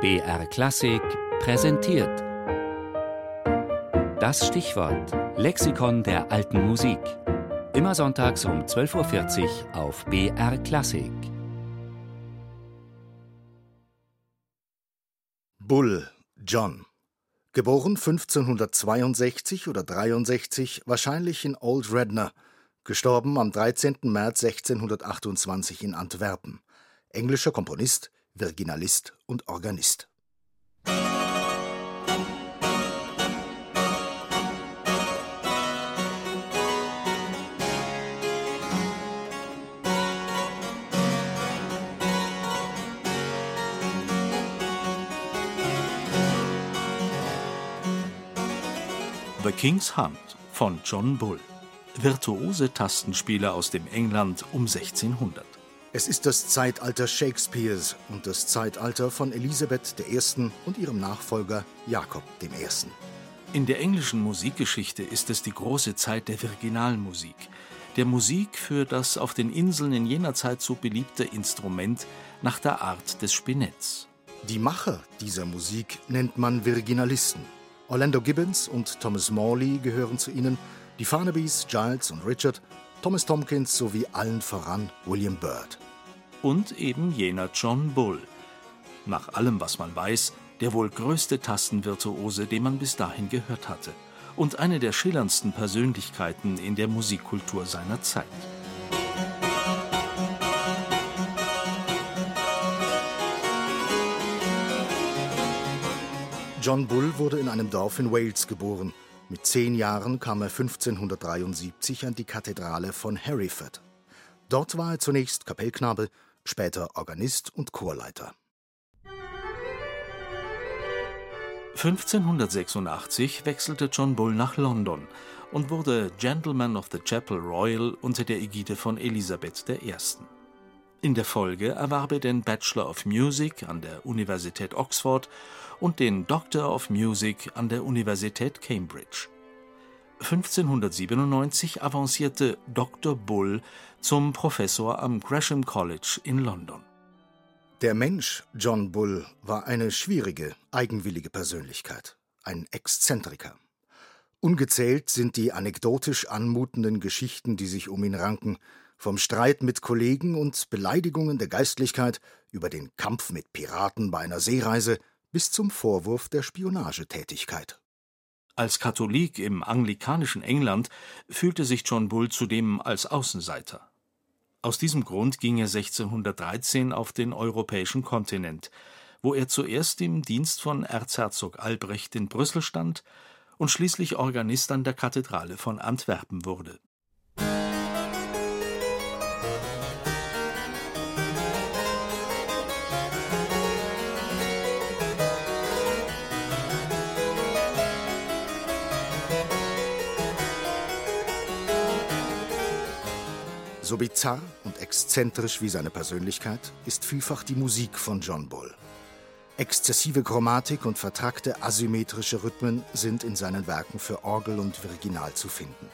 BR Klassik präsentiert. Das Stichwort Lexikon der alten Musik. Immer sonntags um 12.40 Uhr auf BR Klassik. Bull, John. Geboren 1562 oder 63, wahrscheinlich in Old Redner. Gestorben am 13. März 1628 in Antwerpen. Englischer Komponist, Virginalist und Organist. The King's Hunt von John Bull. Virtuose Tastenspieler aus dem England um 1600. Es ist das Zeitalter Shakespeares und das Zeitalter von Elisabeth I. und ihrem Nachfolger Jakob I. In der englischen Musikgeschichte ist es die große Zeit der Virginalmusik, der Musik für das auf den Inseln in jener Zeit so beliebte Instrument nach der Art des Spinetts. Die Macher dieser Musik nennt man Virginalisten. Orlando Gibbons und Thomas Morley gehören zu ihnen, die Farnabys, Giles und Richard Thomas Tompkins sowie allen voran William Byrd. Und eben jener John Bull. Nach allem, was man weiß, der wohl größte Tastenvirtuose, den man bis dahin gehört hatte. Und eine der schillerndsten Persönlichkeiten in der Musikkultur seiner Zeit. John Bull wurde in einem Dorf in Wales geboren. Mit zehn Jahren kam er 1573 an die Kathedrale von Hereford. Dort war er zunächst Kapellknabe, später Organist und Chorleiter. 1586 wechselte John Bull nach London und wurde Gentleman of the Chapel Royal unter der Ägide von Elisabeth I. In der Folge erwarb er den Bachelor of Music an der Universität Oxford und den Doctor of Music an der Universität Cambridge. 1597 avancierte Dr. Bull zum Professor am Gresham College in London. Der Mensch John Bull war eine schwierige, eigenwillige Persönlichkeit, ein Exzentriker. Ungezählt sind die anekdotisch anmutenden Geschichten, die sich um ihn ranken, vom Streit mit Kollegen und Beleidigungen der Geistlichkeit über den Kampf mit Piraten bei einer Seereise bis zum Vorwurf der Spionagetätigkeit. Als Katholik im anglikanischen England fühlte sich John Bull zudem als Außenseiter. Aus diesem Grund ging er 1613 auf den europäischen Kontinent, wo er zuerst im Dienst von Erzherzog Albrecht in Brüssel stand und schließlich Organist an der Kathedrale von Antwerpen wurde So bizarr und exzentrisch wie seine Persönlichkeit ist vielfach die Musik von John Bull. Exzessive Chromatik und vertrackte asymmetrische Rhythmen sind in seinen Werken für Orgel und Virginal zu finden.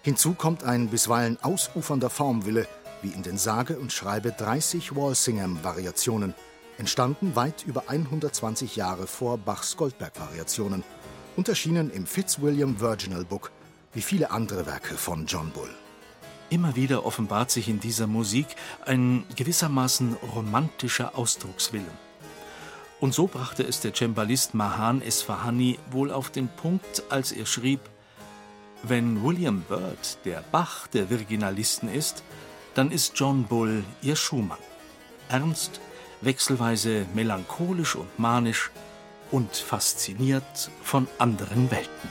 Hinzu kommt ein bisweilen ausufernder Formwille, wie in den sage und schreibe 30 Walsingham-Variationen, entstanden weit über 120 Jahre vor Bachs Goldberg-Variationen und erschienen im Fitzwilliam Virginal Book, wie viele andere Werke von John Bull. Immer wieder offenbart sich in dieser Musik ein gewissermaßen romantischer Ausdruckswillen. Und so brachte es der Cembalist Mahan Esfahani wohl auf den Punkt, als er schrieb: Wenn William Byrd der Bach der Virginalisten ist, dann ist John Bull ihr Schumann. Ernst, wechselweise melancholisch und manisch und fasziniert von anderen Welten.